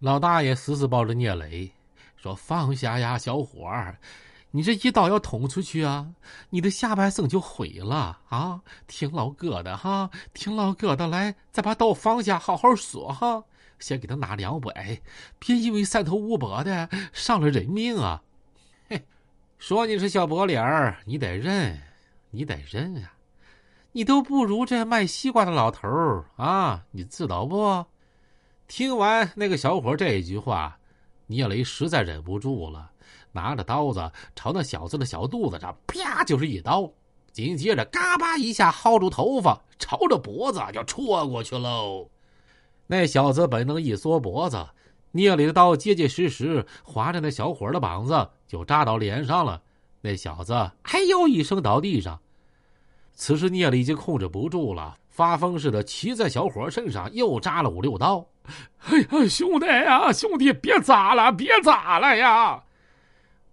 老大爷死死抱着聂磊，说：“放下呀，小伙儿，你这一刀要捅出去啊，你的下半生就毁了啊！听老哥的哈，听老哥的，来，再把刀放下，好好说哈。先给他拿两百，别因为三头五脖的伤了人命啊！嘿，说你是小薄脸儿，你得认，你得认啊！你都不如这卖西瓜的老头儿啊，你知道不？”听完那个小伙这一句话，聂雷实在忍不住了，拿着刀子朝那小子的小肚子上啪就是一刀，紧接着嘎巴一下薅住头发，朝着脖子就戳过去喽。那小子本能一缩脖子，聂磊的刀结结实实划着那小伙的膀子，就扎到脸上了。那小子哎呦一声倒地上。此时聂磊已经控制不住了，发疯似的骑在小伙身上又扎了五六刀。哎呀，兄弟呀，兄弟，别砸了，别砸了呀！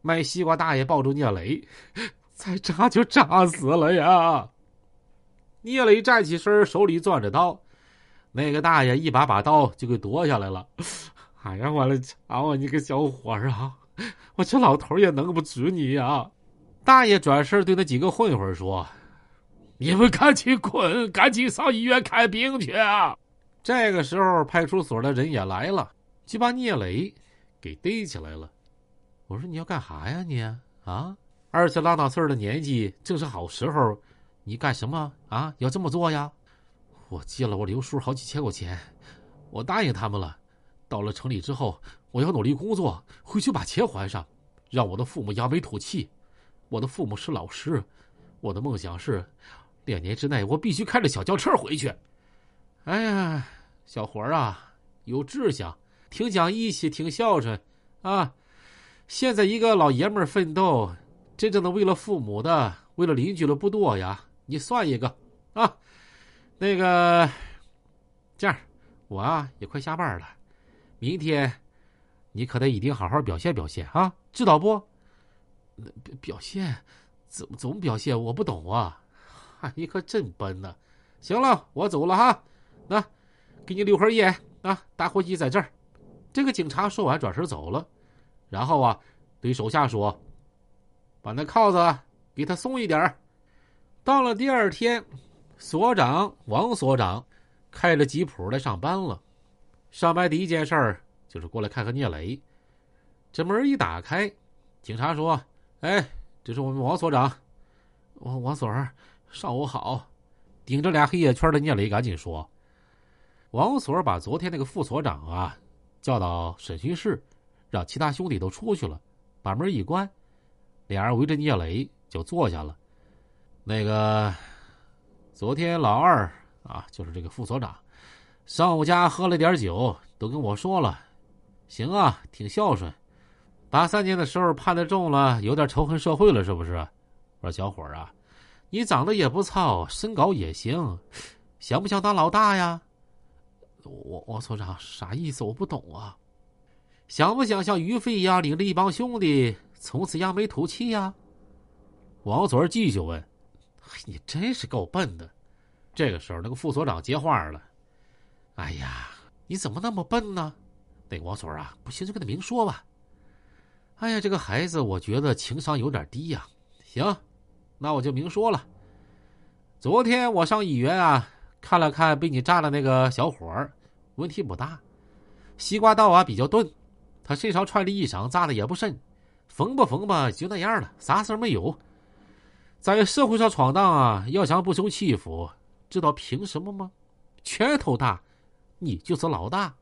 卖西瓜大爷抱住聂磊，再扎就扎死了呀！聂磊站起身，手里攥着刀，那个大爷一把把刀就给夺下来了。哎呀，我的瞧啊，你个小伙儿啊，我这老头也弄不止你呀！大爷转身对那几个混混说：“你们赶紧滚，赶紧上医院看病去啊！”这个时候，派出所的人也来了，就把聂磊给逮起来了。我说：“你要干啥呀你？啊，二十拉大岁的年纪正是好时候，你干什么啊？要这么做呀？”我借了我刘叔好几千块钱，我答应他们了。到了城里之后，我要努力工作，回去把钱还上，让我的父母扬眉吐气。我的父母是老师，我的梦想是，两年之内我必须开着小轿车回去。哎呀！小伙儿啊，有志向，挺讲义气，挺孝顺，啊！现在一个老爷们儿奋斗，真正的为了父母的，为了邻居的不多呀。你算一个，啊！那个，这样，我啊也快下班了，明天你可得一定好好表现表现啊，知道不？表现，怎么怎么表现？我不懂啊！你可真笨呢。行了，我走了哈，那。给你留盒烟啊！打火机在这儿。这个警察说完，转身走了。然后啊，对手下说：“把那铐子给他松一点到了第二天，所长王所长开着吉普来上班了。上班第一件事儿就是过来看看聂磊。这门一打开，警察说：“哎，这是我们王所长。”王王所儿，上午好。顶着俩黑眼圈的聂磊赶紧说。王所把昨天那个副所长啊叫到审讯室，让其他兄弟都出去了，把门一关，俩人围着聂磊就坐下了。那个昨天老二啊，就是这个副所长，上我家喝了点酒，都跟我说了，行啊，挺孝顺。八三年的时候判的重了，有点仇恨社会了，是不是？我说小伙儿啊，你长得也不糙，身高也行，想不想当老大呀？我王所长啥意思？我不懂啊！想不想像于飞一样领着一帮兄弟从此扬眉吐气呀？王所继续问：“你真是够笨的。”这个时候，那个副所长接话了：“哎呀，你怎么那么笨呢？”那个王所啊，不行就跟他明说吧。哎呀，这个孩子，我觉得情商有点低呀。行，那我就明说了。昨天我上医院啊。看了看被你炸的那个小伙儿，问题不大，西瓜刀啊比较钝，他身上穿的衣裳扎的也不深，缝吧缝吧就那样了，啥事没有。在社会上闯荡啊，要想不受欺负，知道凭什么吗？拳头大，你就是老大。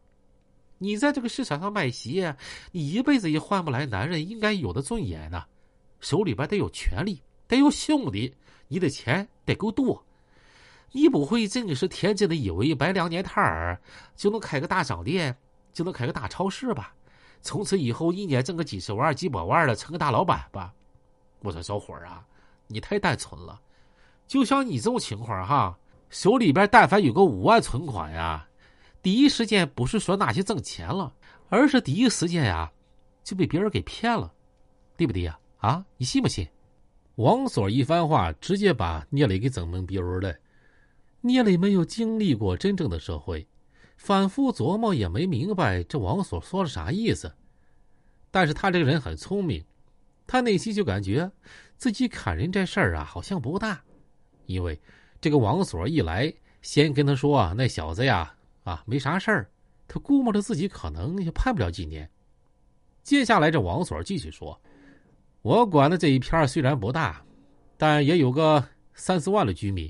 你在这个市场上卖鞋，你一辈子也换不来男人应该有的尊严呐。手里边得有权力，得有兄弟，你的钱得够多。你不会真的是天真的以为摆两年摊儿就能开个大商店，就能开个大超市吧？从此以后一年挣个几十万、几百万的，成个大老板吧？我说小伙儿啊，你太单纯了。就像你这种情况哈，手里边但凡有个五万存款呀，第一时间不是说拿去挣钱了，而是第一时间呀就被别人给骗了，对不对呀？啊，你信不信？王所一番话，直接把聂磊给整懵逼了。聂磊没有经历过真正的社会，反复琢磨也没明白这王锁说了啥意思。但是他这个人很聪明，他内心就感觉自己砍人这事儿啊好像不大，因为这个王锁一来，先跟他说啊那小子呀啊没啥事儿，他估摸着自己可能也判不了几年。接下来这王锁继续说：“我管的这一片虽然不大，但也有个三四万的居民。”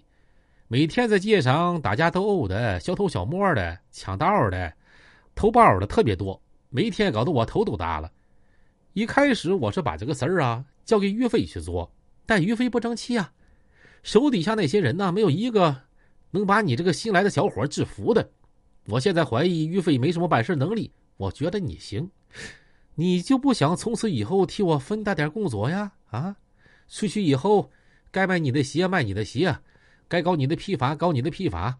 每天在街上打架斗殴的、小偷小摸的、抢道的、偷包的特别多，每天搞得我头都大了。一开始我是把这个事儿啊交给于飞去做，但于飞不争气啊，手底下那些人呢没有一个能把你这个新来的小伙制服的。我现在怀疑于飞没什么办事能力，我觉得你行，你就不想从此以后替我分担点工作呀？啊，出去以后该卖你的鞋卖你的鞋。该搞你的批发，搞你的批发，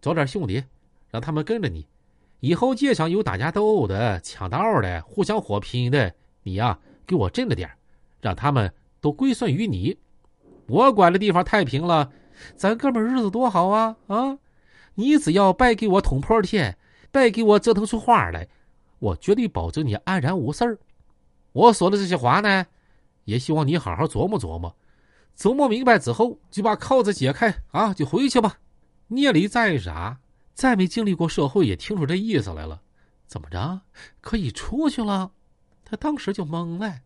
找点兄弟，让他们跟着你。以后街上有打架斗殴的、抢道的、互相火拼的，你呀给我镇着点让他们都归顺于你。我管的地方太平了，咱哥们日子多好啊啊！你只要别给我捅破天，别给我折腾出花来，我绝对保证你安然无事儿。我说的这些话呢，也希望你好好琢磨琢磨。琢磨明白之后，就把扣子解开啊，就回去吧。聂离再傻，再没经历过社会，也听出这意思来了。怎么着，可以出去了？他当时就懵了。